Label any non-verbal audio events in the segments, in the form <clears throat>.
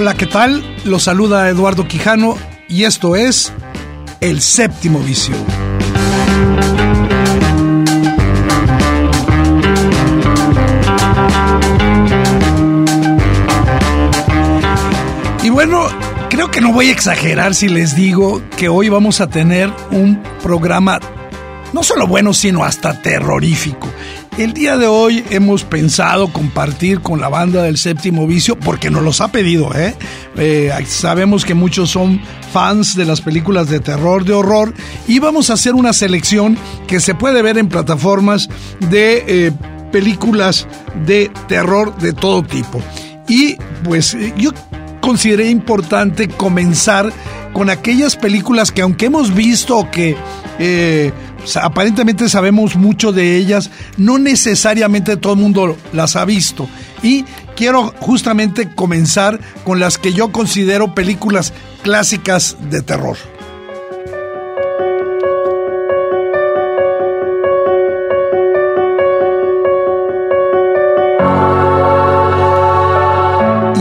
Hola, ¿qué tal? Los saluda Eduardo Quijano y esto es El Séptimo Vicio. Y bueno, creo que no voy a exagerar si les digo que hoy vamos a tener un programa no solo bueno, sino hasta terrorífico. El día de hoy hemos pensado compartir con la banda del séptimo vicio, porque nos los ha pedido, ¿eh? ¿eh? sabemos que muchos son fans de las películas de terror, de horror, y vamos a hacer una selección que se puede ver en plataformas de eh, películas de terror de todo tipo. Y pues eh, yo consideré importante comenzar con aquellas películas que aunque hemos visto que aparentemente sabemos mucho de ellas, no necesariamente todo el mundo las ha visto. Y quiero justamente comenzar con las que yo considero películas clásicas de terror.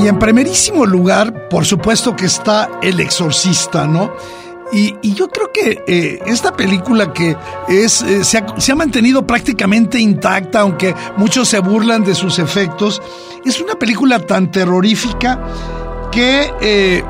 Y en primerísimo lugar, por supuesto que está El Exorcista, ¿no? Y, yo creo que eh, esta película que es, eh, se, ha, mantenido prácticamente intacta, aunque muchos se burlan de sus efectos, es una película tan terrorífica que eh,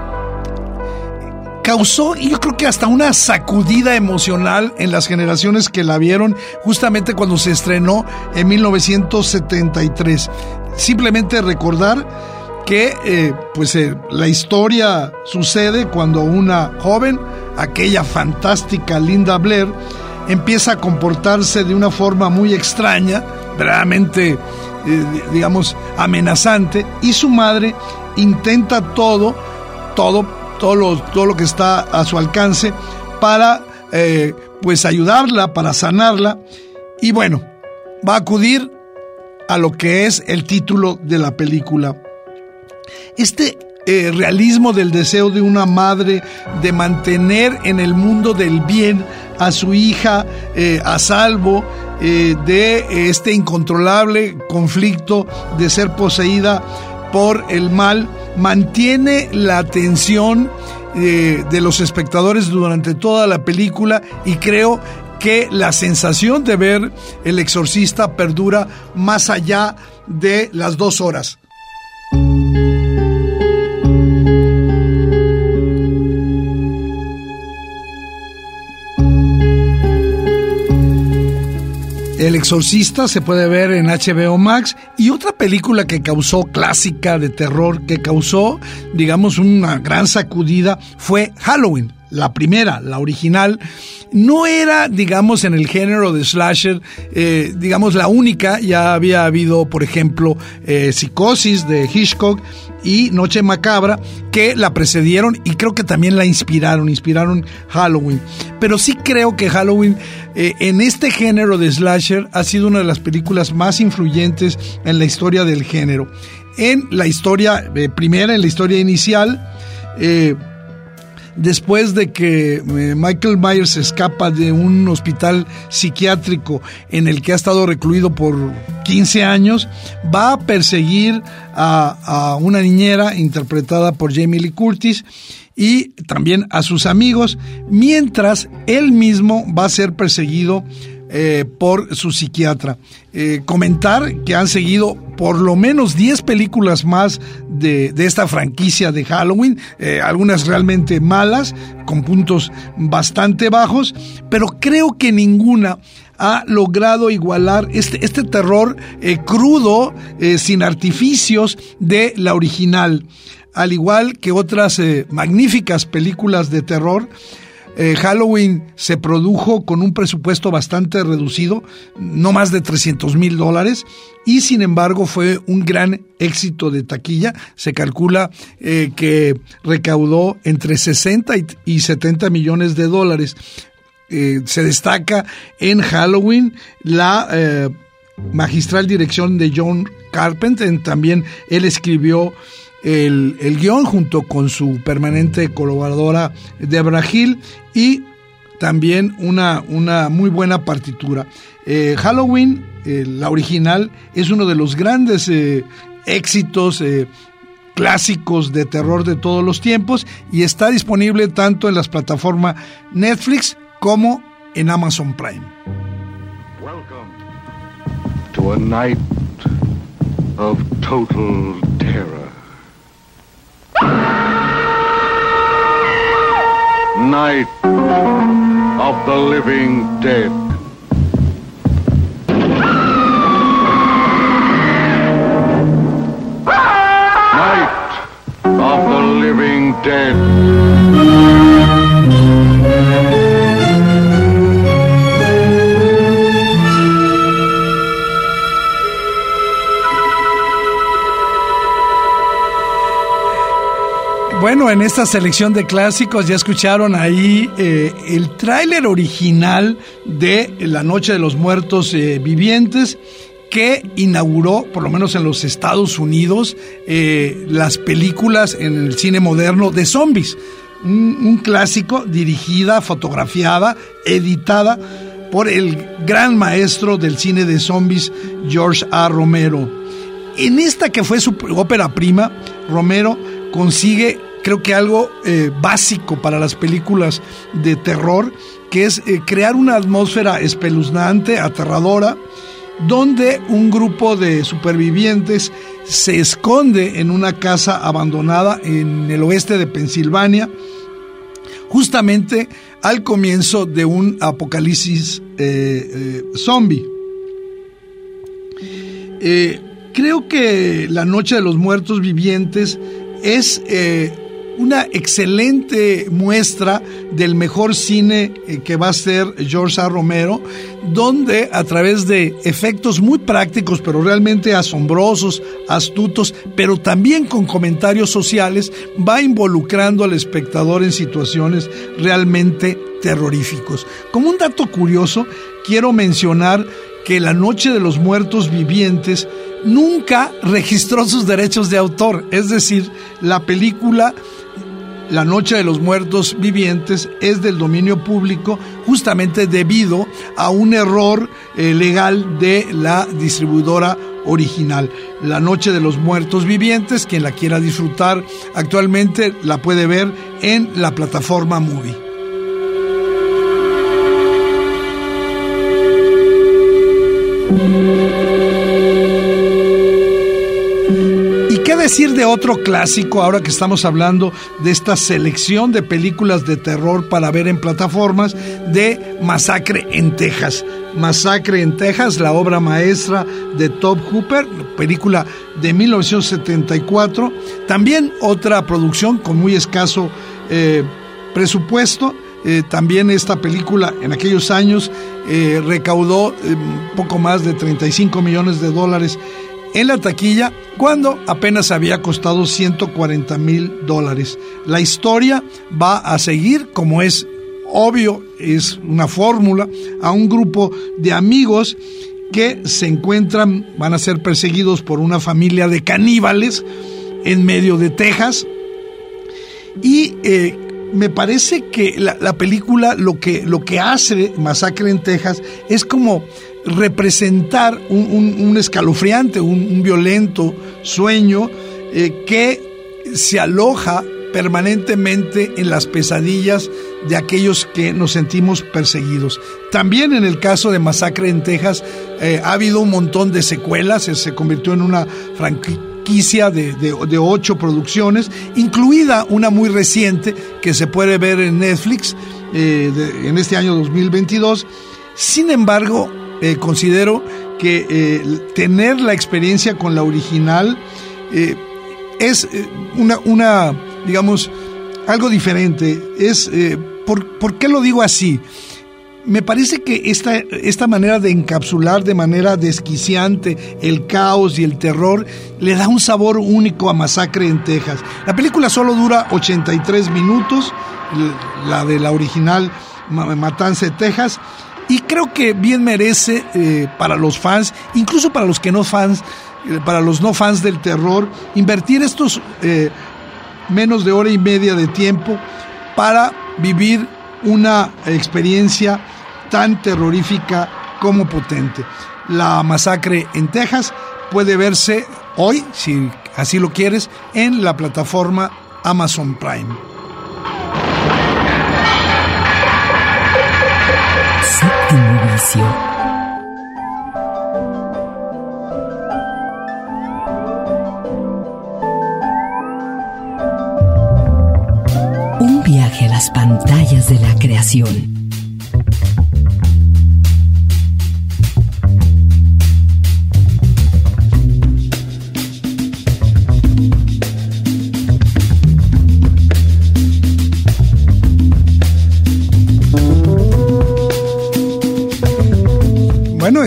causó, y yo creo que hasta una sacudida emocional en las generaciones que la vieron justamente cuando se estrenó en 1973. Simplemente recordar que eh, pues eh, la historia sucede cuando una joven, aquella fantástica Linda Blair, empieza a comportarse de una forma muy extraña, verdaderamente, eh, digamos, amenazante, y su madre intenta todo, todo, todo lo, todo lo que está a su alcance para, pues, ayudarla, para sanarla, y bueno, va a acudir a lo que es el título de la película, este eh, realismo del deseo de una madre de mantener en el mundo del bien a su hija eh, a salvo eh, de este incontrolable conflicto de ser poseída por el mal, mantiene la atención de los espectadores durante toda la película y creo que la sensación de ver el exorcista perdura más allá de las dos horas. Exorcista se puede ver en HBO Max y otra película que causó clásica de terror, que causó, digamos, una gran sacudida fue Halloween la primera, la original, no era, digamos, en el género de slasher, eh, digamos, la única. Ya había habido, por ejemplo, eh, Psicosis de Hitchcock y Noche Macabra, que la precedieron y creo que también la inspiraron, inspiraron Halloween. Pero sí creo que Halloween, eh, en este género de slasher, ha sido una de las películas más influyentes en la historia del género. En la historia primera, en la historia inicial, después de que eh, Michael Myers escapa de un hospital psiquiátrico en el que ha estado recluido por 15 años, va a perseguir a, una niñera interpretada por Jamie Lee Curtis y también a sus amigos, mientras él mismo va a ser perseguido eh, por su psiquiatra. Eh, comentar que han seguido por lo menos 10 películas más de, esta franquicia de Halloween, eh, algunas realmente malas, con puntos bastante bajos, pero creo que ninguna ha logrado igualar este, este terror crudo, sin artificios, de la original. Al igual que otras magníficas películas de terror, eh, Halloween se produjo con un presupuesto bastante reducido, no más de 300 mil dólares, y sin embargo fue un gran éxito de taquilla. Se calcula eh, que recaudó entre 60 y 70 millones de dólares. Eh, se destaca en Halloween la magistral dirección de John Carpenter, también él escribió el, guion junto con su permanente colaboradora Debra Hill y también una, una muy buena partitura. Eh, Halloween, eh, la original, es uno de los grandes eh, éxitos clásicos de terror de todos los tiempos y está disponible tanto en las plataformas Netflix como en Amazon Prime. Welcome to a night of total terror. Night of the Living Dead. Night of the Living Dead. Bueno, en esta selección de clásicos ya escucharon ahí eh, el tráiler original de La Noche de los Muertos eh, Vivientes que inauguró, por lo menos en los Estados Unidos, eh, las películas en el cine moderno de zombies. Un, clásico dirigida, fotografiada, editada por el gran maestro del cine de zombies, George A. Romero. En esta que fue su ópera prima, Romero consigue creo que algo eh, básico para las películas de terror, que es eh, crear una atmósfera espeluznante, aterradora, donde un grupo de supervivientes se esconde en una casa abandonada en el oeste de Pensilvania, justamente al comienzo de un apocalipsis eh, zombie. creo que La Noche de los Muertos Vivientes es una excelente muestra del mejor cine eh, que va a ser George A. Romero, donde a través de efectos muy prácticos, pero realmente asombrosos, astutos, pero también con comentarios sociales, va involucrando al espectador en situaciones realmente terroríficos. Como un dato curioso, quiero mencionar que La Noche de los Muertos Vivientes nunca registró sus derechos de autor, es decir, la película la Noche de los Muertos Vivientes es del dominio público justamente debido a un error eh, legal de la distribuidora original. La Noche de los Muertos Vivientes, quien la quiera disfrutar actualmente la puede ver en la plataforma Movie. Decir de otro clásico ahora que estamos hablando de esta selección de películas de terror para ver en plataformas de Masacre en Texas? Masacre en Texas, la obra maestra de Top Hooper, película de 1974. También otra producción con muy escaso eh, presupuesto. Eh, también esta película en aquellos años eh, recaudó poco más de 35 millones de dólares en la taquilla cuando apenas había costado 140 mil dólares. La historia va a seguir como es obvio, es una fórmula, a un grupo de amigos que se encuentran, van a ser perseguidos por una familia de caníbales en medio de Texas. Y eh, me parece que la, película lo que, lo que hace Masacre en Texas es como representar un, escalofriante, un, violento sueño eh, que se aloja permanentemente en las pesadillas de aquellos que nos sentimos perseguidos. También en el caso de Masacre en Texas eh, ha habido un montón de secuelas, se convirtió en una franquicia de, de, ocho producciones, incluida una muy reciente que se puede ver en Netflix eh, en este año 2022. Sin embargo, eh, considero que tener la experiencia con la original es una, una digamos, algo diferente. Es, eh, ¿por, qué lo digo así? Me parece que esta, esta manera de encapsular de manera desquiciante el caos y el terror le da un sabor único a Masacre en Texas. La película solo dura 83 minutos, la de la original Matanza de Texas, y creo que bien merece eh, para los fans, incluso para los que no fans, eh, para los no fans del terror, invertir estos menos de hora y media de tiempo para vivir una experiencia tan terrorífica como potente. La masacre en Texas puede verse hoy, si así lo quieres, en la plataforma Amazon Prime. Viaje a las pantallas de la creación.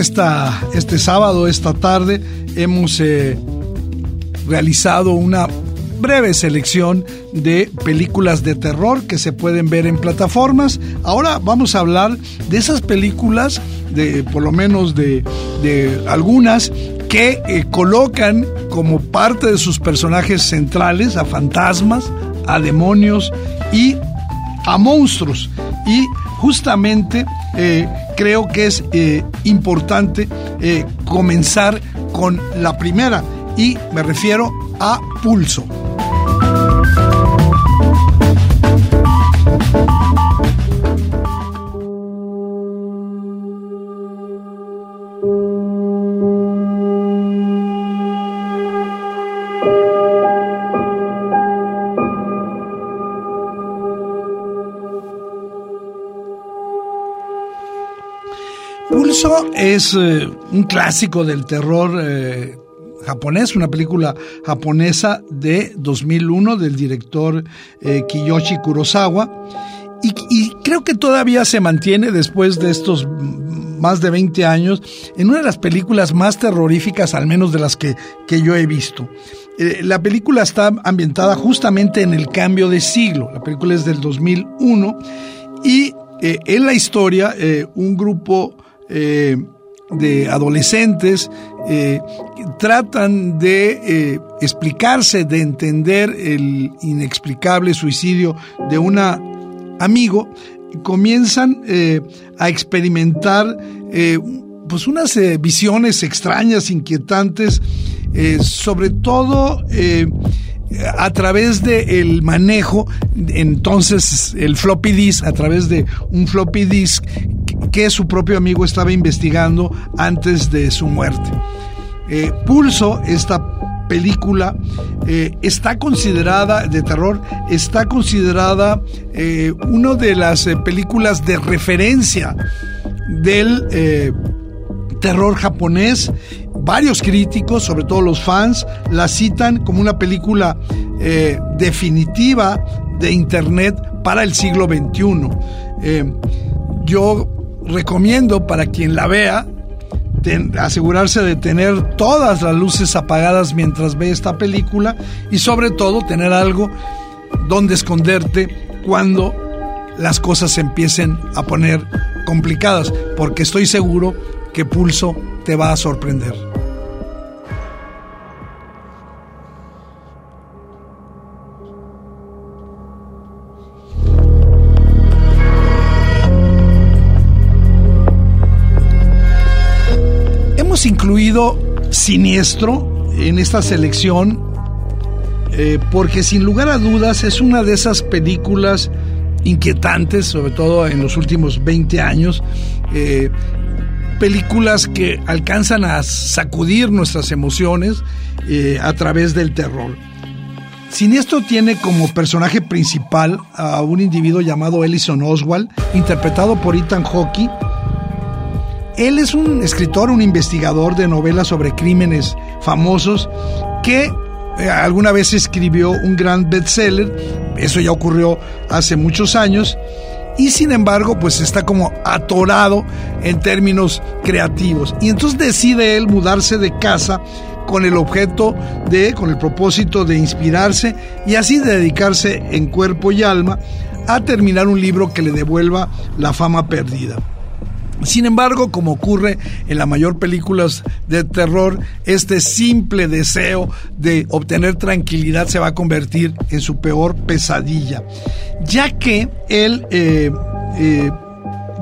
Este sábado, esta tarde, hemos eh, realizado una breve selección de películas de terror que se pueden ver en plataformas. Ahora vamos a hablar de esas películas, de por lo menos de, algunas, que eh, colocan como parte de sus personajes centrales a fantasmas, a demonios y a monstruos. Y justamente eh, creo que es eh, importante comenzar con la primera y me refiero a Pulso. Es eh, un clásico del terror eh, japonés, una película japonesa de 2001 del director eh, Kiyoshi Kurosawa. Y, creo que todavía se mantiene después de estos más de 20 años en una de las películas más terroríficas, al menos de las que, que yo he visto. la película está ambientada justamente en el cambio de siglo. La película es del 2001 y en la historia un grupo de adolescentes eh, tratan de eh, explicarse, de entender el inexplicable suicidio de un amigo, comienzan a experimentar pues unas visiones extrañas, inquietantes, sobre todo a través del manejo, entonces el floppy disk, a través de un floppy disk que su propio amigo estaba investigando antes de su muerte. Eh, Pulso, esta película, eh, está considerada de terror, está considerada eh, una de las películas de referencia del terror japonés. Varios críticos, sobre todo los fans, la citan como una película definitiva de Internet para el siglo XXI. yo recomiendo para quien la vea asegurarse de tener todas las luces apagadas mientras ve esta película y sobre todo tener algo donde esconderte cuando las cosas se empiecen a poner complicadas, porque estoy seguro que Pulso te va a sorprender. Incluido Siniestro en esta selección eh, porque sin lugar a dudas es una de esas películas inquietantes, sobre todo en los últimos 20 años, eh, películas que alcanzan a sacudir nuestras emociones eh, a través del terror. Siniestro tiene como personaje principal a un individuo llamado Ellison Oswald, interpretado por Ethan Hawke. Él es un escritor, un investigador de novelas sobre crímenes famosos que eh, alguna vez escribió un gran bestseller, eso ya ocurrió hace muchos años, y sin embargo pues está como atorado en términos creativos. Y entonces decide él mudarse de casa con el objeto de, con el propósito de inspirarse y así dedicarse en cuerpo y alma a terminar un libro que le devuelva la fama perdida. Sin embargo, como ocurre en la mayor películas de terror, este simple deseo de obtener tranquilidad se va a convertir en su peor pesadilla, ya que él eh, eh,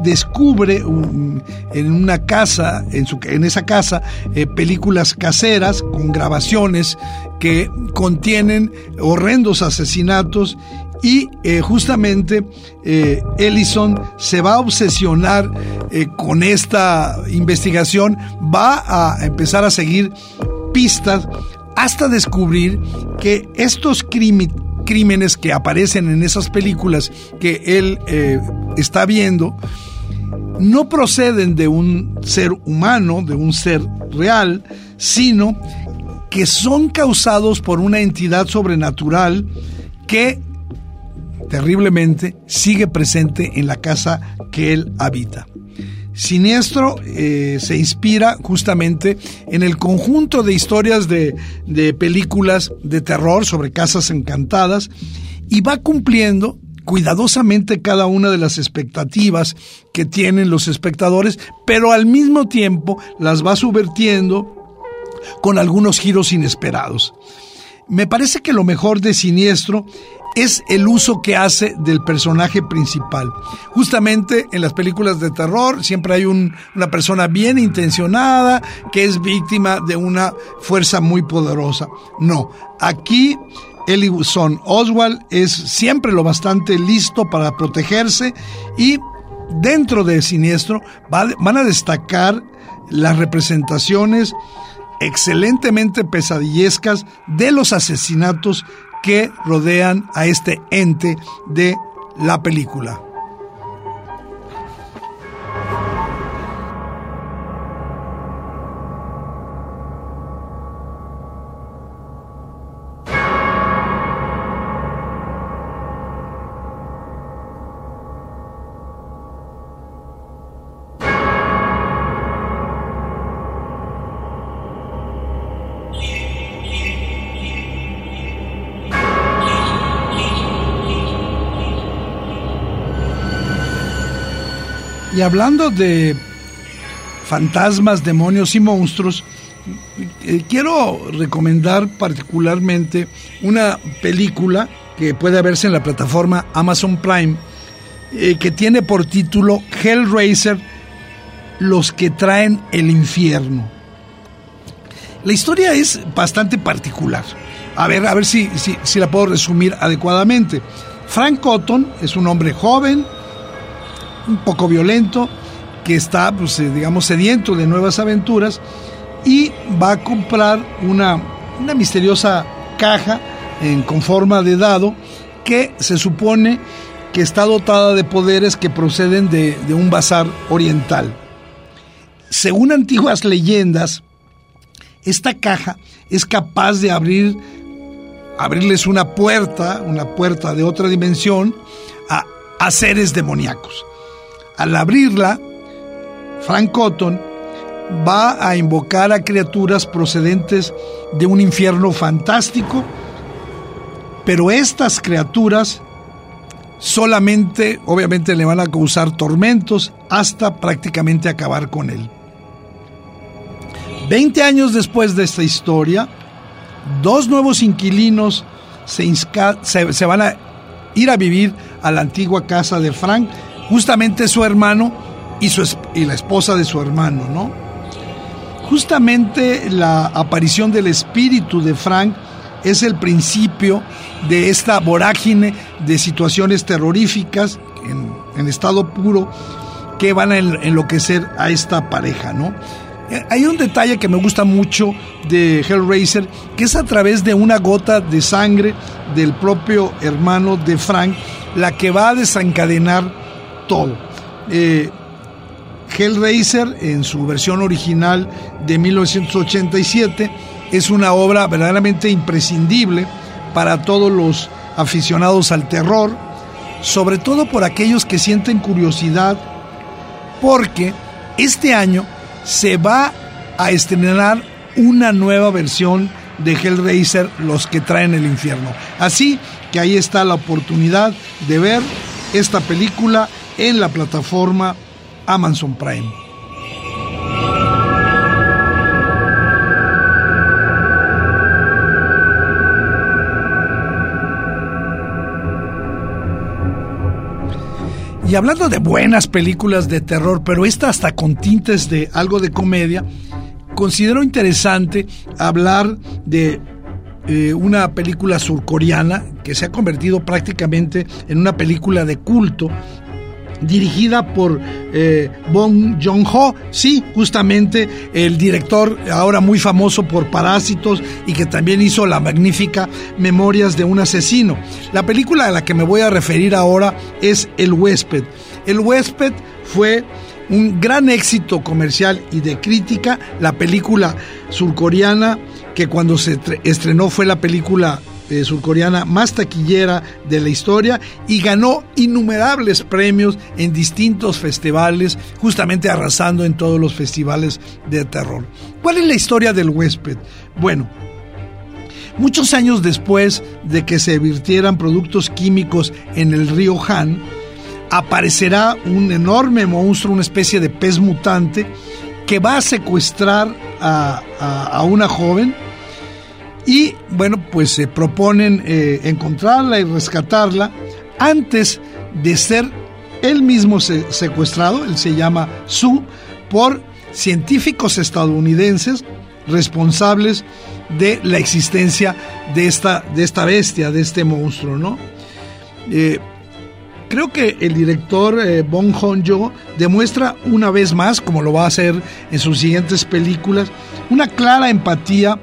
descubre en una casa, en, su, en esa casa, eh, películas caseras con grabaciones que contienen horrendos asesinatos y eh, justamente eh, Ellison se va a obsesionar eh, con esta investigación, va a empezar a seguir pistas hasta descubrir que estos crímenes que aparecen en esas películas que él está viendo no proceden de un ser humano, de un ser real, sino que son causados por una entidad sobrenatural que terriblemente, sigue presente en la casa que él habita. Siniestro eh, se inspira justamente en el conjunto de historias de, de películas de terror sobre casas encantadas y va cumpliendo cuidadosamente cada una de las expectativas que tienen los espectadores, pero al mismo tiempo las va subvertiendo con algunos giros inesperados. Me parece que lo mejor de Siniestro es el uso que hace del personaje principal. Justamente en las películas de terror siempre hay una persona bien intencionada que es víctima de una fuerza muy poderosa. No, aquí Ellison Oswald es siempre lo bastante listo para protegerse y dentro de Siniestro van a destacar las representaciones excelentemente pesadillescas de los asesinatos que rodean a este ente de la película. Hablando de fantasmas, demonios y monstruos, eh, quiero recomendar particularmente una película que puede verse en la plataforma Amazon Prime, eh, que tiene por título Hellraiser, los que traen el infierno. La historia es bastante particular. A ver, a ver si, si, si la puedo resumir adecuadamente. Frank Cotton es un hombre joven, un poco violento, que está, pues, eh, digamos, sediento de nuevas aventuras y va a comprar una, una misteriosa caja en, con forma de dado que se supone que está dotada de poderes que proceden de, un bazar oriental. Según antiguas leyendas, esta caja es capaz de abrir abrirles una puerta, una puerta de otra dimensión a seres demoníacos. Al abrirla, Frank Cotton va a invocar a criaturas procedentes de un infierno fantástico, pero estas criaturas solamente, obviamente, le van a causar tormentos hasta prácticamente acabar con él. Veinte años después de esta historia, dos nuevos inquilinos se, se, van a ir a vivir a la antigua casa de Frank justamente su hermano y, su, y la esposa de su hermano, ¿no? Justamente la aparición del espíritu de Frank es el principio de esta vorágine de situaciones terroríficas en, en estado puro que van a enloquecer a esta pareja, ¿no? Hay un detalle que me gusta mucho de Hellraiser, que es a través de una gota de sangre del propio hermano de Frank, la que va a desencadenar todo. Eh, Hellraiser, en su versión original de 1987, es una obra verdaderamente imprescindible para todos los aficionados al terror, sobre todo por aquellos que sienten curiosidad, porque este año se va a estrenar una nueva versión de Hellraiser, Los que traen el infierno. Así que ahí está la oportunidad de ver esta película en la plataforma Amazon Prime. Y hablando de buenas películas de terror, pero esta hasta con tintes de algo de comedia, considero interesante hablar de eh, una película surcoreana que se ha convertido prácticamente en una película de culto dirigida por eh, Bong Joon-ho, sí, justamente el director ahora muy famoso por Parásitos y que también hizo la magnífica Memorias de un asesino. La película a la que me voy a referir ahora es El huésped. El huésped fue un gran éxito comercial y de crítica, la película surcoreana que cuando se estrenó fue la película eh, surcoreana más taquillera de la historia y ganó innumerables premios en distintos festivales, justamente arrasando en todos los festivales de terror. ¿Cuál es la historia del huésped? Bueno, muchos años después de que se virtieran productos químicos en el río Han, aparecerá un enorme monstruo, una especie de pez mutante, que va a secuestrar a una joven y bueno, pues se proponen eh, encontrarla y rescatarla antes de ser él mismo secuestrado, él se llama Su, por científicos estadounidenses responsables de la existencia de esta, de esta bestia, de este monstruo, ¿no? Eh, creo que el director eh, Bong Joon-ho demuestra una vez más, como lo va a hacer en sus siguientes películas, una clara empatía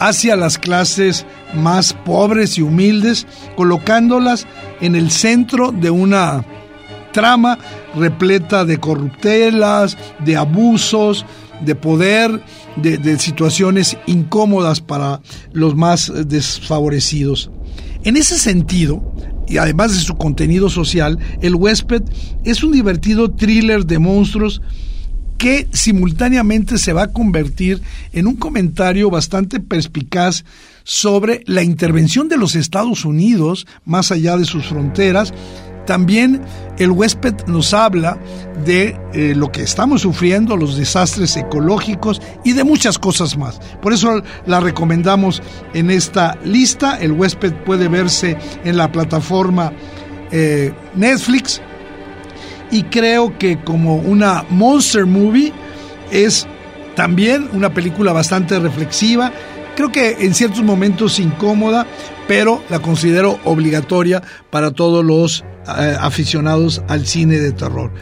hacia las clases más pobres y humildes, colocándolas en el centro de una trama repleta de corruptelas, de abusos, de poder, de, situaciones incómodas para los más desfavorecidos. En ese sentido, y además de su contenido social, El huésped es un divertido thriller de monstruos que simultáneamente se va a convertir en un comentario bastante perspicaz sobre la intervención de los Estados Unidos más allá de sus fronteras. También el huésped nos habla de eh, lo que estamos sufriendo, los desastres ecológicos y de muchas cosas más. Por eso la recomendamos en esta lista. El huésped puede verse en la plataforma eh, Netflix y creo que como una monster movie es también una película bastante reflexiva, creo que en ciertos momentos incómoda, pero la considero obligatoria para todos los eh, aficionados al cine de terror.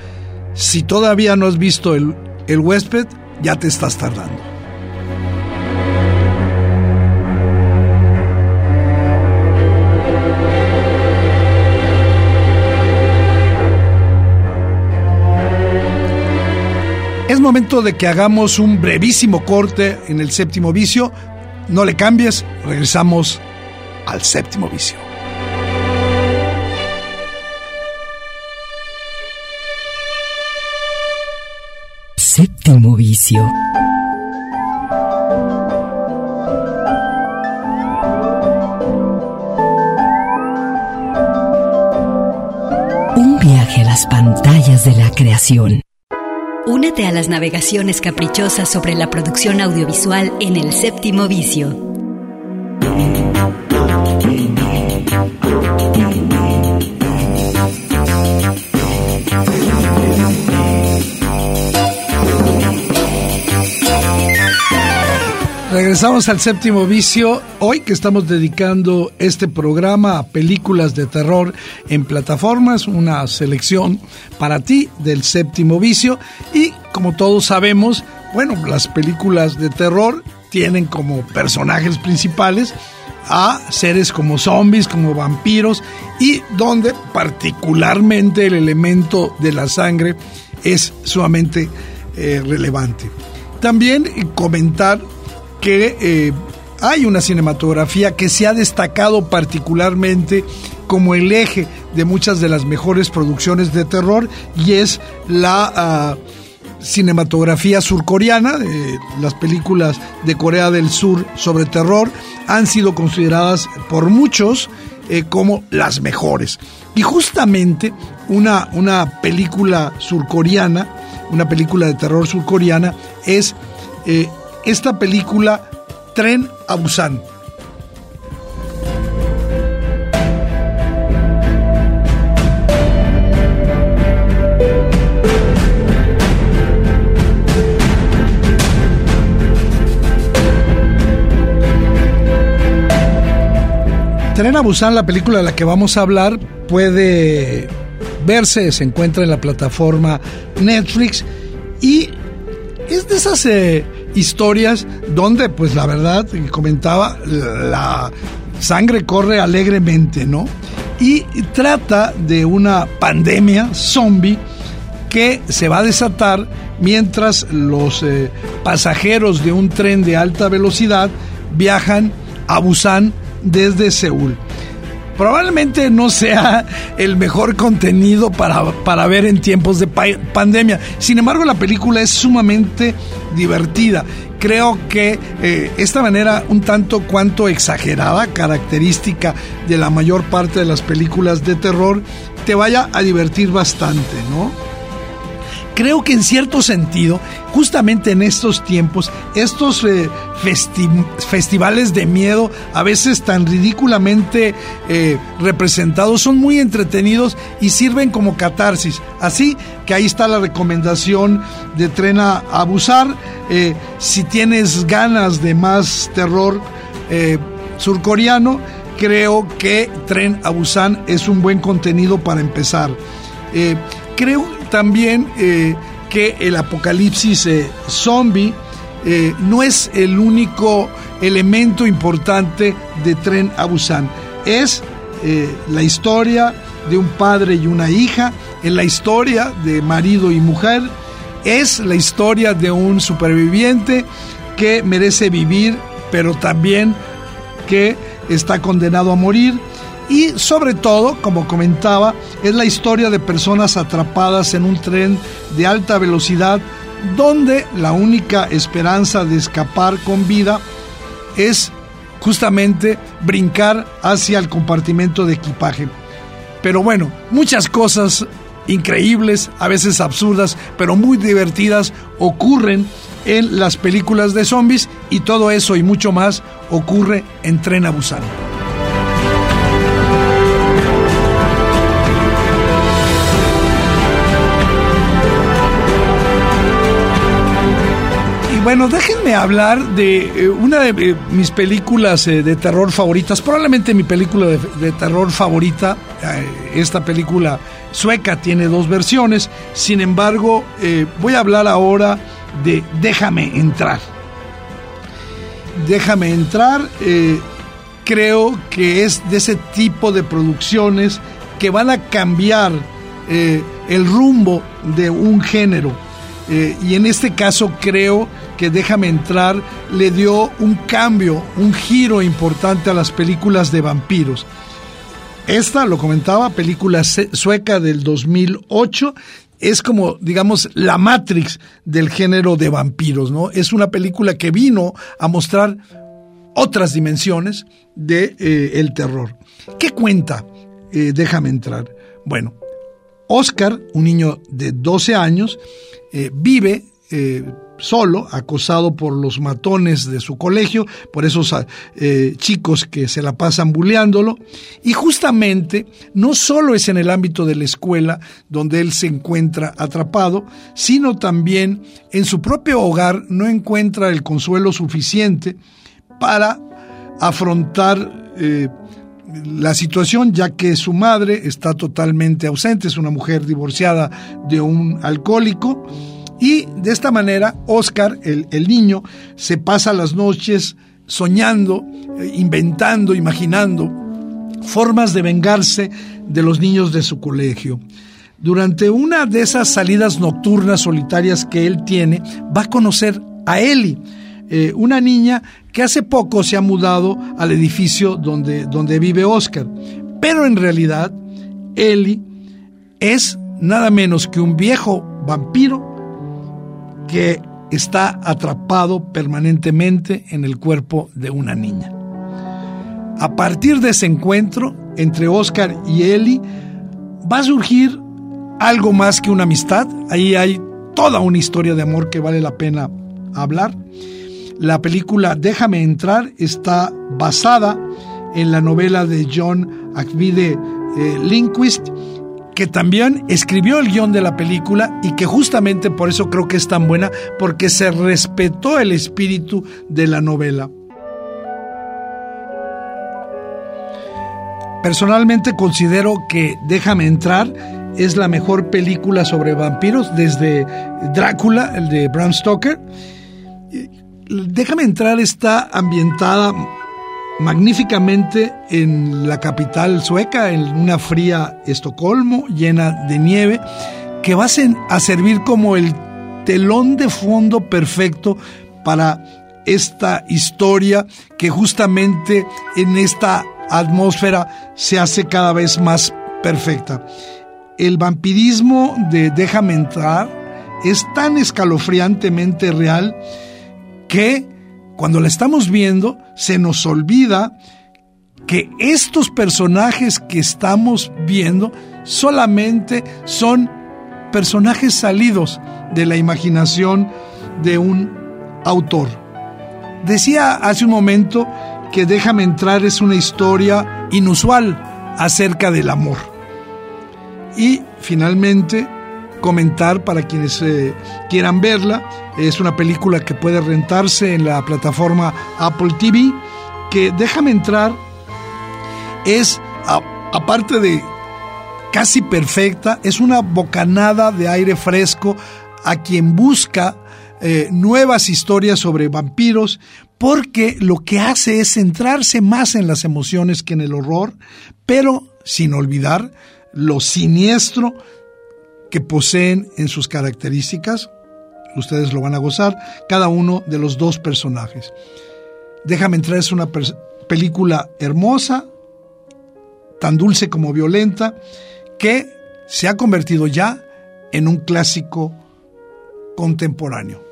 Si todavía no has visto el, el huésped, ya te estás tardando. Es momento de que hagamos un brevísimo corte en el séptimo vicio. No le cambies, regresamos al séptimo vicio. Séptimo vicio. Un viaje a las pantallas de la creación. Únete a las navegaciones caprichosas sobre la producción audiovisual en el séptimo vicio. Regresamos al séptimo vicio. Hoy que estamos dedicando este programa a películas de terror en plataformas, una selección para ti del séptimo vicio. Y como todos sabemos, bueno, las películas de terror tienen como personajes principales a seres como zombies, como vampiros, y donde particularmente el elemento de la sangre es sumamente eh, relevante. También comentar que eh, hay una cinematografía que se ha destacado particularmente como el eje de muchas de las mejores producciones de terror y es la ah, cinematografía surcoreana. las películas de Corea del Sur sobre terror han sido consideradas por muchos eh, como las mejores. Y justamente una, una película surcoreana, una película de terror surcoreana, es eh, esta película Tren a Busan. Tren a Busan, la película de la que vamos a hablar, puede verse, se encuentra en la plataforma Netflix y es de esas eh, historias donde, pues la verdad, comentaba, la sangre corre alegremente, ¿no? Y trata de una pandemia zombie que se va a desatar mientras los eh, pasajeros de un tren de alta velocidad viajan a Busan desde Seúl probablemente no sea el mejor contenido para, para ver en tiempos de pandemia. Sin embargo, la película es sumamente divertida. Creo que eh, esta manera un tanto cuanto exagerada, característica de la mayor parte de las películas de terror, te vaya a divertir bastante, ¿no? Creo que en cierto sentido, justamente en estos tiempos, estos eh, festivales de miedo, a veces tan ridículamente eh, representados, son muy entretenidos y sirven como catarsis. Así que ahí está la recomendación de Trena Abusar. Eh, si tienes ganas de más terror surcoreano, creo que Tren a Busan es un buen contenido para empezar. creo también eh, que el apocalipsis eh, zombie eh, no es el único elemento importante de Tren a Busan. Es la historia de un padre y una hija, es la historia de marido y mujer, es la historia de un superviviente que merece vivir, pero también que está condenado a morir y sobre todo, como comentaba, es la historia de personas atrapadas en un tren de alta velocidad donde la única esperanza de escapar con vida es justamente brincar hacia el compartimento de equipaje. Pero bueno, muchas cosas increíbles, a veces absurdas, pero muy divertidas ocurren en las películas de zombies y todo eso y mucho más ocurre en Tren a. Bueno, déjenme hablar de eh, una de eh, mis películas eh, de terror favoritas, probablemente mi película de, terror favorita. esta película sueca tiene dos versiones, sin embargo, voy a hablar ahora de Déjame entrar. Déjame entrar, creo que es de ese tipo de producciones que van a cambiar el rumbo de un género. Y en este caso creo que Déjame entrar le dio un cambio, un giro importante a las películas de vampiros. Esta, lo comentaba, película sueca del 2008, es como, digamos, la Matrix del género de vampiros, ¿no? Es una película que vino a mostrar otras dimensiones de eh, el terror. ¿Qué cuenta? Eh, déjame entrar. Bueno, Oscar, un niño de 12 años, eh, vive solo, acosado por los matones de su colegio, por esos eh, chicos que se la pasan bulleándolo. Y justamente no solo es en el ámbito de la escuela donde él se encuentra atrapado, sino también en su propio hogar no encuentra el consuelo suficiente para afrontar eh, la situación, ya que su madre está totalmente ausente, es una mujer divorciada de un alcohólico. Y de esta manera, Oscar, el, el niño, se pasa las noches soñando, eh, inventando, imaginando formas de vengarse de los niños de su colegio. Durante una de esas salidas nocturnas solitarias que él tiene, va a conocer a Ellie, eh, una niña que hace poco se ha mudado al edificio donde, donde vive Oscar. Pero en realidad, Ellie es nada menos que un viejo vampiro que está atrapado permanentemente en el cuerpo de una niña. A partir de ese encuentro entre Oscar y Ellie, va a surgir algo más que una amistad. Ahí hay toda una historia de amor que vale la pena hablar. La película Déjame entrar está basada en la novela de John Akvide eh, que también escribió el guion de la película y que justamente por eso creo que es tan buena, porque se respetó el espíritu de la novela. Personalmente considero que Déjame entrar es la mejor película sobre vampiros desde Drácula, el de Bram Stoker. Déjame entrar está ambientada magníficamente en la capital sueca, en una fría Estocolmo llena de nieve, que va a servir como el telón de fondo perfecto para esta historia que justamente en esta atmósfera se hace cada vez más perfecta. El vampirismo de Déjame entrar es tan escalofriantemente real que cuando la estamos viendo se nos olvida que estos personajes que estamos viendo solamente son personajes salidos de la imaginación de un autor. Decía hace un momento que Déjame entrar es una historia inusual acerca del amor. Y finalmente, comentar para quienes eh, quieran verla. Es una película que puede rentarse en la plataforma Apple TV, que déjame entrar, es, aparte de casi perfecta, es una bocanada de aire fresco a quien busca eh, nuevas historias sobre vampiros, porque lo que hace es centrarse más en las emociones que en el horror, pero sin olvidar lo siniestro que poseen en sus características. Ustedes lo van a gozar, cada uno de los dos personajes. Déjame entrar, es una película hermosa, tan dulce como violenta, que se ha convertido ya en un clásico contemporáneo.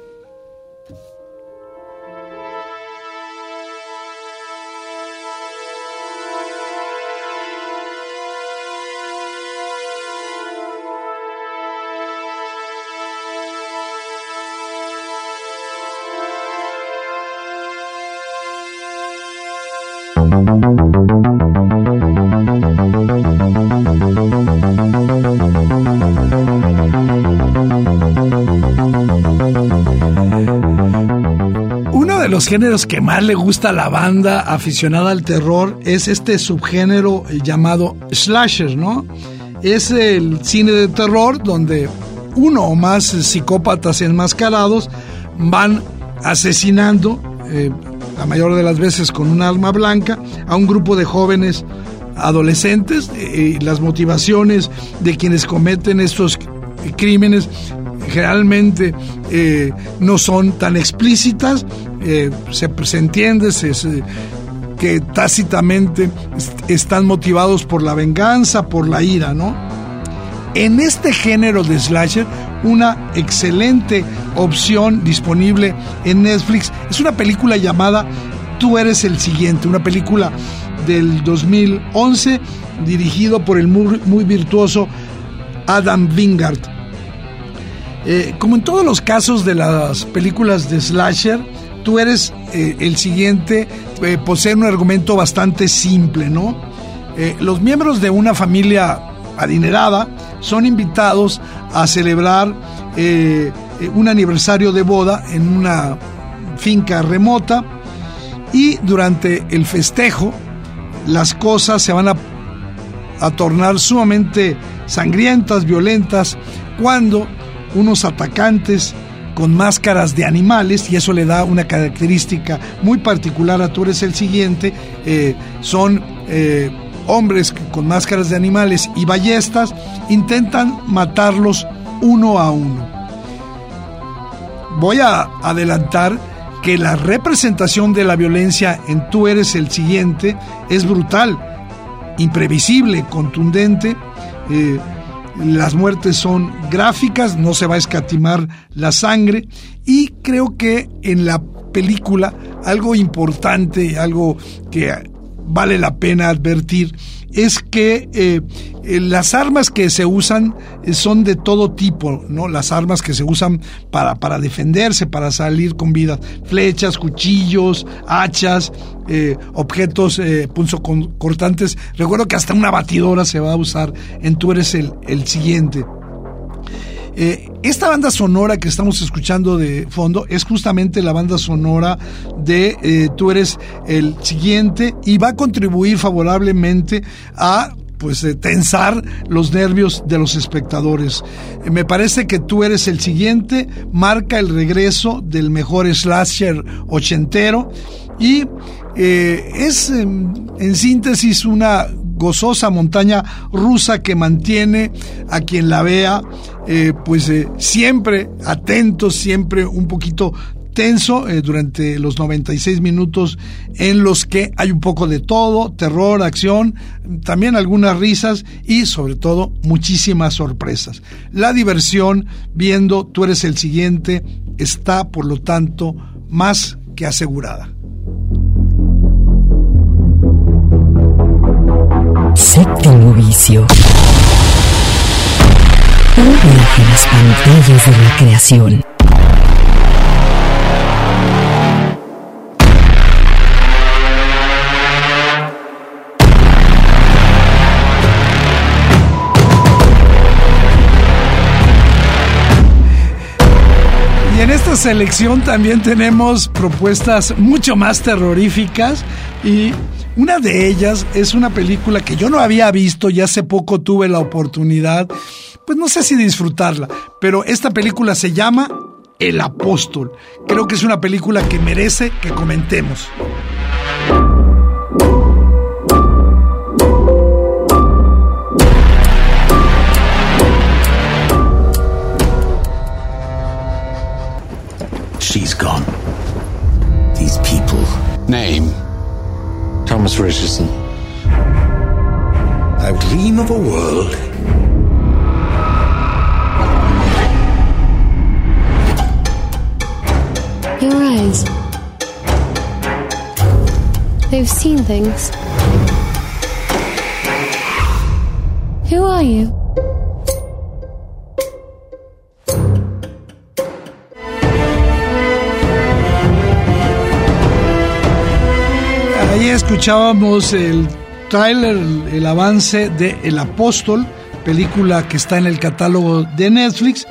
Géneros que más le gusta a la banda aficionada al terror es este subgénero llamado slasher, ¿no? Es el cine de terror donde uno o más psicópatas enmascarados van asesinando eh, la mayor de las veces con un alma blanca, a un grupo de jóvenes adolescentes y las motivaciones de quienes cometen estos crímenes generalmente eh, no son tan explícitas, eh, se, se, entiende que tácitamente están motivados por la venganza, por la ira, ¿no? En este género de slasher, una excelente opción disponible en Netflix es una película llamada Tú eres el siguiente, una película del 2011 dirigido por el muy, virtuoso Adam Wingard. Eh, como en todos los casos de las películas de slasher, tú eres eh, el siguiente, eh, posee un argumento bastante simple, ¿no? los miembros de una familia adinerada son invitados a celebrar un aniversario de boda en una finca remota Y durante el festejo, las cosas se van a tornar sumamente sangrientas, violentas, cuando unos atacantes con máscaras de animales, y eso le da una característica muy particular a Tú eres el siguiente, eh, son eh, hombres con máscaras de animales y ballestas, intentan matarlos uno a uno. Voy a adelantar que la representación de la violencia en Tú eres el siguiente es brutal, imprevisible, contundente. Eh, las muertes son gráficas, no se va a escatimar la sangre. Y creo que en la película algo importante, algo que vale la pena advertir, es que eh, eh, las armas que se usan eh, son de todo tipo, ¿no? Las armas que se usan para, para defenderse, para salir con vida. Flechas, cuchillos, hachas, objetos cortantes. Recuerdo que hasta una batidora se va a usar en Tú eres el, el siguiente. Eh, esta banda sonora que estamos escuchando de fondo es justamente la banda sonora de eh, Tú eres el siguiente y va a contribuir favorablemente a pues eh, tensar los nervios de los espectadores. me parece que tú eres el siguiente, marca el regreso del mejor slasher ochentero y es en síntesis una gozosa montaña rusa que mantiene a quien la vea eh, pues eh, siempre atento, siempre un poquito tenso eh, durante los 96 minutos en los que hay un poco de todo, terror, acción, también algunas risas y sobre todo muchísimas sorpresas. La diversión viendo tú eres el siguiente está por lo tanto más que asegurada. Séptimo vicio. Viaje a las pantallas de la creación. Y en esta selección también tenemos propuestas mucho más terroríficas y una de ellas es una película que yo no había visto y hace poco tuve la oportunidad pues no sé si disfrutarla, pero esta película se llama El Apóstol. Creo que es una película que merece que comentemos. She's gone. These people. Name? Thomas Richardson. I dream of a world Your eyes. They've seen things. Who are you? Escuchábamos el trailer, el, avance de El Apóstol, película que está en el catálogo de Netflix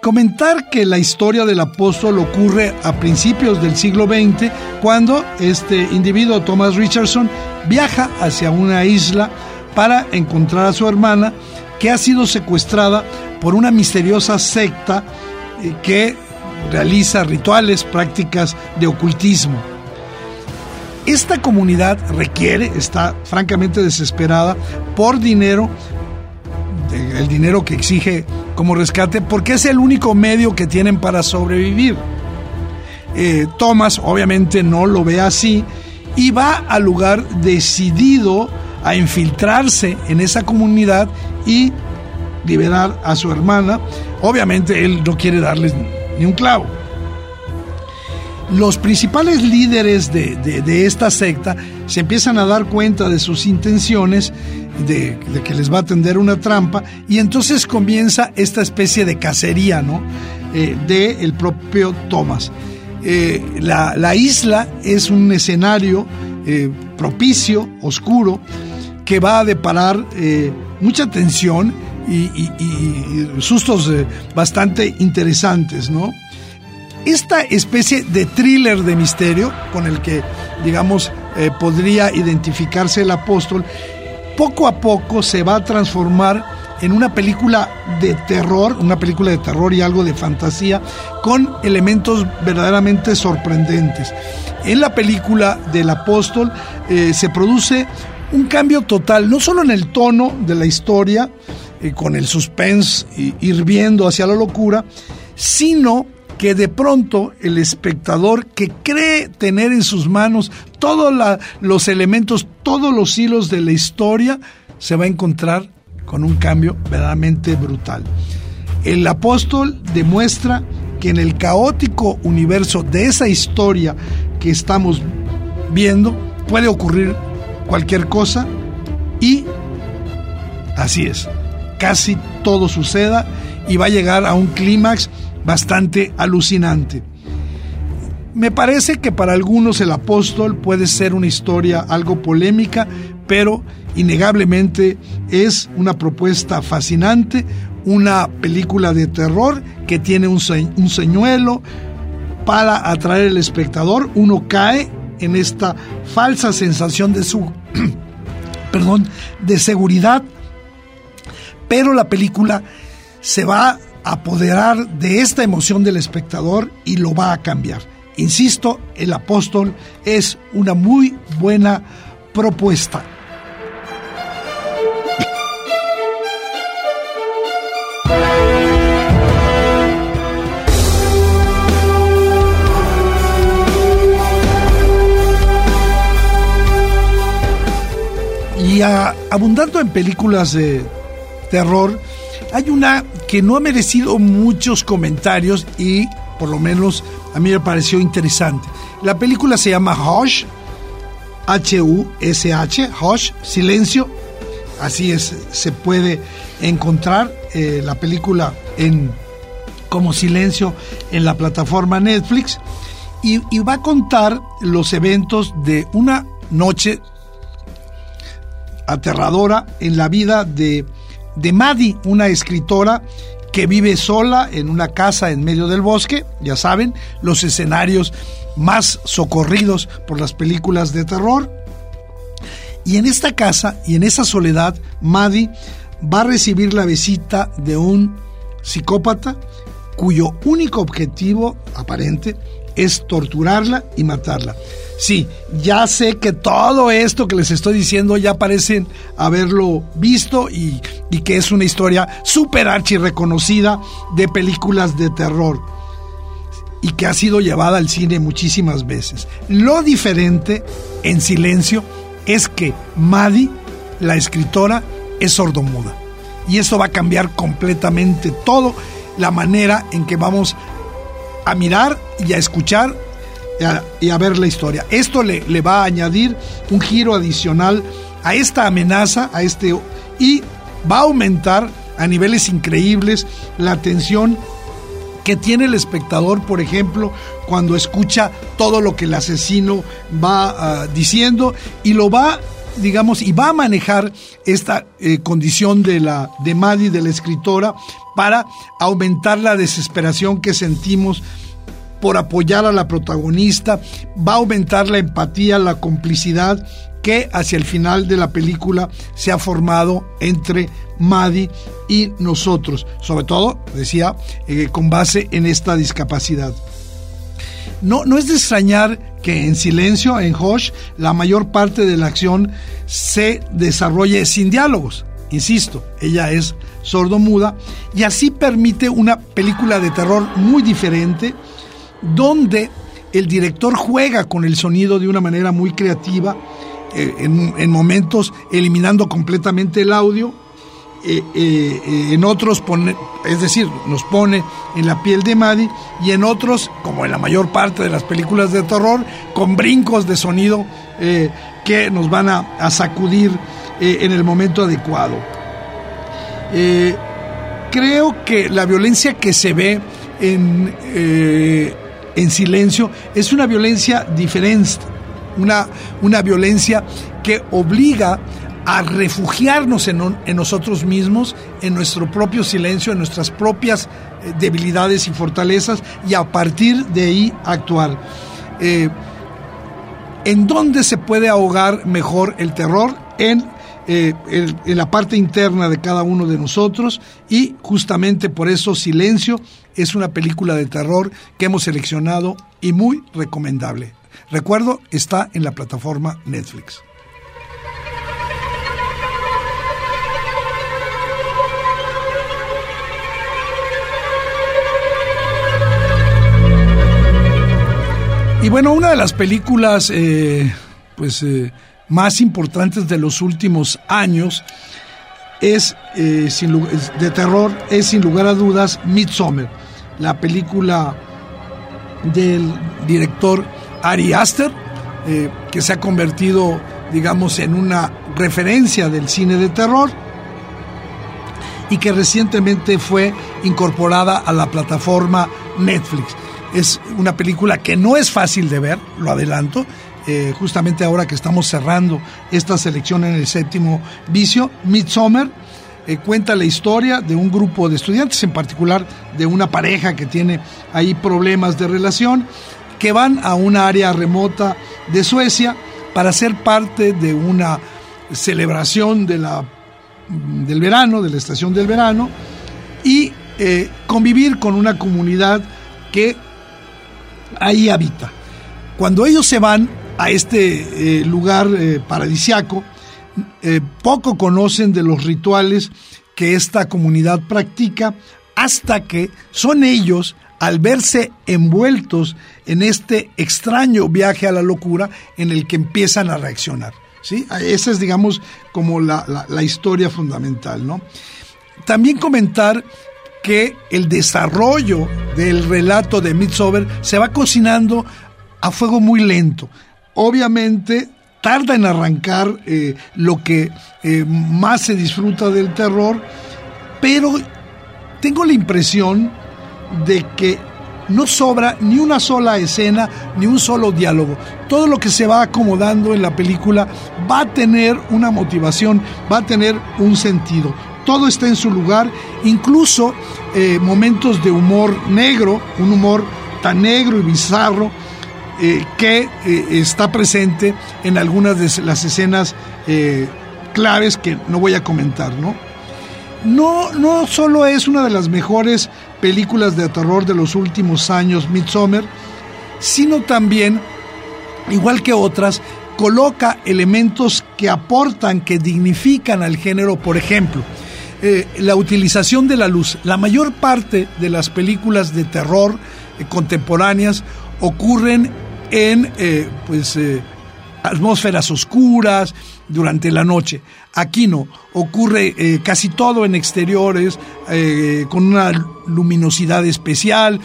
comentar que la historia del apóstol ocurre a principios del siglo XX, cuando este individuo, Thomas Richardson, viaja hacia una isla para encontrar a su hermana, que ha sido secuestrada por una misteriosa secta eh, que realiza rituales, prácticas de ocultismo. Esta comunidad requiere, está francamente desesperada por dinero el dinero que exige como rescate, porque es el único medio que tienen para sobrevivir. Eh, Thomas obviamente no lo ve así y va al lugar decidido a infiltrarse en esa comunidad y liberar a su hermana. Obviamente él no quiere darles ni un clavo. Los principales líderes de, de esta secta se empiezan a dar cuenta de sus intenciones de, que les va a tender una trampa y entonces comienza esta especie de cacería, ¿no? Eh, de el propio Thomas. Eh, la, isla es un escenario eh, propicio, oscuro, que va a deparar mucha tensión y, y sustos bastante interesantes, ¿no? Esta especie de thriller de misterio con el que, digamos, eh, podría identificarse el apóstol, poco a poco se va a transformar en una película de terror, una película de terror y algo de fantasía, con elementos verdaderamente sorprendentes. En la película del apóstol eh, se produce un cambio total, no solo en el tono de la historia, eh, con el suspense hirviendo hacia la locura, sino que de pronto el espectador que cree tener en sus manos todos los elementos, todos los hilos de la historia, se va a encontrar con un cambio verdaderamente brutal. El apóstol demuestra que en el caótico universo de esa historia que estamos viendo puede ocurrir cualquier cosa y así es, casi todo suceda y va a llegar a un clímax bastante alucinante. Me parece que para algunos el apóstol puede ser una historia algo polémica, pero innegablemente es una propuesta fascinante, una película de terror que tiene un, un señuelo para atraer al espectador. Uno cae en esta falsa sensación de su <clears throat> perdón, de seguridad, pero la película se va apoderar de esta emoción del espectador y lo va a cambiar. Insisto, el apóstol es una muy buena propuesta. Y abundando en películas de terror, hay una que no ha merecido muchos comentarios y por lo menos a mí me pareció interesante. La película se llama Hush, H-U-S-H, Hush, Silencio. Así es, se puede encontrar eh, la película en como Silencio en la plataforma Netflix y, y va a contar los eventos de una noche aterradora en la vida de de Maddie, una escritora que vive sola en una casa en medio del bosque, ya saben, los escenarios más socorridos por las películas de terror. Y en esta casa y en esa soledad, Maddie va a recibir la visita de un psicópata cuyo único objetivo aparente es torturarla y matarla. Sí, ya sé que todo esto que les estoy diciendo ya parecen haberlo visto y, que es una historia súper archi reconocida de películas de terror y que ha sido llevada al cine muchísimas veces. Lo diferente en silencio es que Maddie, la escritora, es sordomuda. Y eso va a cambiar completamente todo la manera en que vamos a mirar y a escuchar y a, ver la historia. Esto le, le, va a añadir un giro adicional a esta amenaza, a este y va a aumentar a niveles increíbles la tensión que tiene el espectador, por ejemplo, cuando escucha todo lo que el asesino va ah, diciendo y lo va digamos, y va a manejar esta eh, condición de la de Maddie, de la escritora, para aumentar la desesperación que sentimos por apoyar a la protagonista, va a aumentar la empatía, la complicidad que hacia el final de la película se ha formado entre Maddie y nosotros, sobre todo, decía, eh, con base en esta discapacidad. No, no es de extrañar que en silencio, en Hosh, la mayor parte de la acción se desarrolle sin diálogos. Insisto, ella es sordomuda y así permite una película de terror muy diferente donde el director juega con el sonido de una manera muy creativa, eh, en, momentos eliminando completamente el audio, eh, eh, en otros pone, es decir, nos pone en la piel de Maddie y en otros, como en la mayor parte de las películas de terror, con brincos de sonido que nos van a, sacudir en el momento adecuado. Creo que la violencia que se ve en en silencio es una violencia diferente, una, una violencia que obliga a refugiarnos en, en nosotros mismos, en nuestro propio silencio, en nuestras propias eh, debilidades y fortalezas y a partir de ahí actuar. Eh, ¿En dónde se puede ahogar mejor el terror? En, eh, en la parte interna de cada uno de nosotros y justamente por eso Silencio es una película de terror que hemos seleccionado y muy recomendable. Recuerdo, está en la plataforma Netflix. Y bueno, una de las películas eh, pues, eh, más importantes de los últimos años eh, es de terror, es sin lugar a dudas Midsommar, la película del director Ari Aster, eh, que se ha convertido, digamos, en una referencia del cine de terror y que recientemente fue incorporada a la plataforma Netflix. Es una película que no es fácil de ver, lo adelanto, eh, justamente ahora que estamos cerrando esta selección en el séptimo vicio, Midsommar eh, cuenta la historia de un grupo de estudiantes, en particular de una pareja que tiene ahí problemas de relación, que van a una área remota de Suecia para ser parte de una celebración de la del verano, de la estación del verano, y eh, convivir con una comunidad que ahí habita. Cuando ellos se van a este eh, lugar eh, paradisiaco, eh, poco conocen de los rituales que esta comunidad practica hasta que son ellos, al verse envueltos en este extraño viaje a la locura, en el que empiezan a reaccionar. ¿sí? Esa es, digamos, como la, historia fundamental. ¿no? También comentar que el desarrollo del relato de Midsommar se va cocinando a fuego muy lento. Obviamente tarda en arrancar eh, lo que eh, más se disfruta del terror, pero tengo la impresión de que no sobra ni una sola escena, ni un solo diálogo. Todo lo que se va acomodando en la película va a tener una motivación, va a tener un sentido. Todo está en su lugar, incluso eh, momentos de humor negro, un humor tan negro y bizarro eh, que eh, está presente en algunas de las escenas eh, claves que no voy a comentar, ¿no? no, no solo es una de las mejores películas de terror de los últimos años, Midsommar, sino también, igual que otras, coloca elementos que aportan, que dignifican al género, por ejemplo, la utilización de la luz. La mayor parte de las películas de terror contemporáneas ocurren en eh, pues, eh, atmósferas oscuras durante la noche. Aquí no, ocurre eh, casi todo en exteriores, con una luminosidad especial,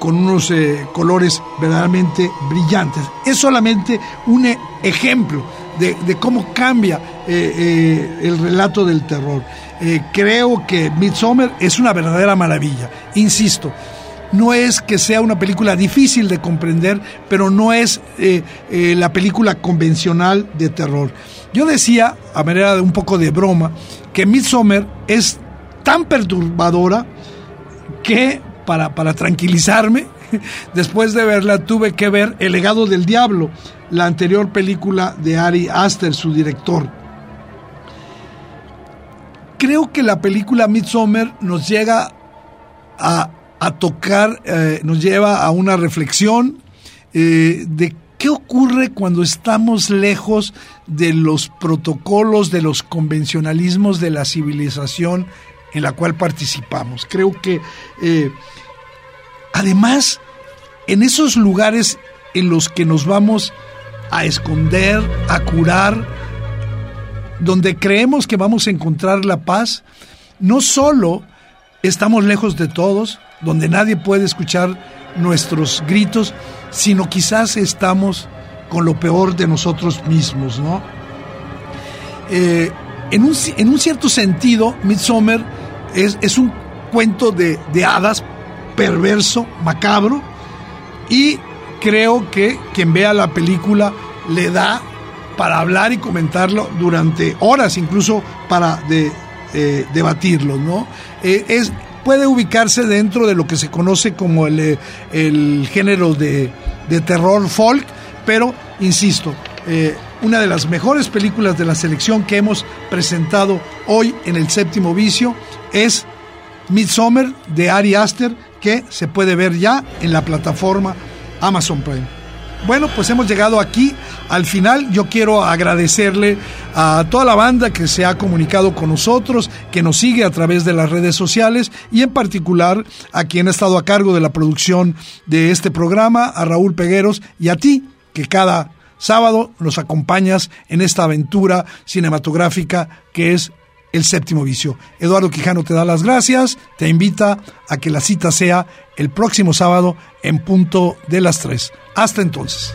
con unos colores verdaderamente brillantes. Es solamente un ejemplo de, de cómo cambia el relato del terror. Creo que Midsommar es una verdadera maravilla. Insisto, no es que sea una película difícil de comprender, pero no es eh, eh, la película convencional de terror. Yo decía, a manera de un poco de broma, que Midsommar es tan perturbadora que, para, para tranquilizarme, <laughs> después de verla tuve que ver El legado del diablo, la anterior película de Ari Aster, su director. Creo que la película Midsommar nos llega a, a tocar, eh, nos lleva a una reflexión eh, de qué ocurre cuando estamos lejos de los protocolos, de los convencionalismos de la civilización en la cual participamos. Creo que eh, además en esos lugares en los que nos vamos a esconder, a curar, donde creemos que vamos a encontrar la paz, no solo estamos lejos de todos, donde nadie puede escuchar nuestros gritos, sino quizás estamos con lo peor de nosotros mismos, ¿no? Eh, en, un, en, un, cierto sentido, Midsommar es, es un cuento de, de, hadas perverso, macabro, y creo que quien vea la película le da para hablar y comentarlo durante horas, incluso para eh, debatirlo, ¿no? Eh, es, puede ubicarse dentro de lo que se conoce como el, eh, el género de, de terror folk, pero, insisto, eh, una de las mejores películas de la selección que hemos presentado hoy en el séptimo vicio es Midsommar de Ari Aster, que se puede ver ya en la plataforma Amazon Prime. Bueno, pues hemos llegado aquí al final. Yo quiero agradecerle a toda la banda que se ha comunicado con nosotros, que nos sigue a través de las redes sociales y en particular a quien ha estado a cargo de la producción de este programa, a Raúl Pegueros y a ti, que cada sábado nos acompañas en esta aventura cinematográfica que es el séptimo vicio. Eduardo Quijano te da las gracias, te invita a que la cita sea el próximo sábado en punto de las 3. Hasta entonces.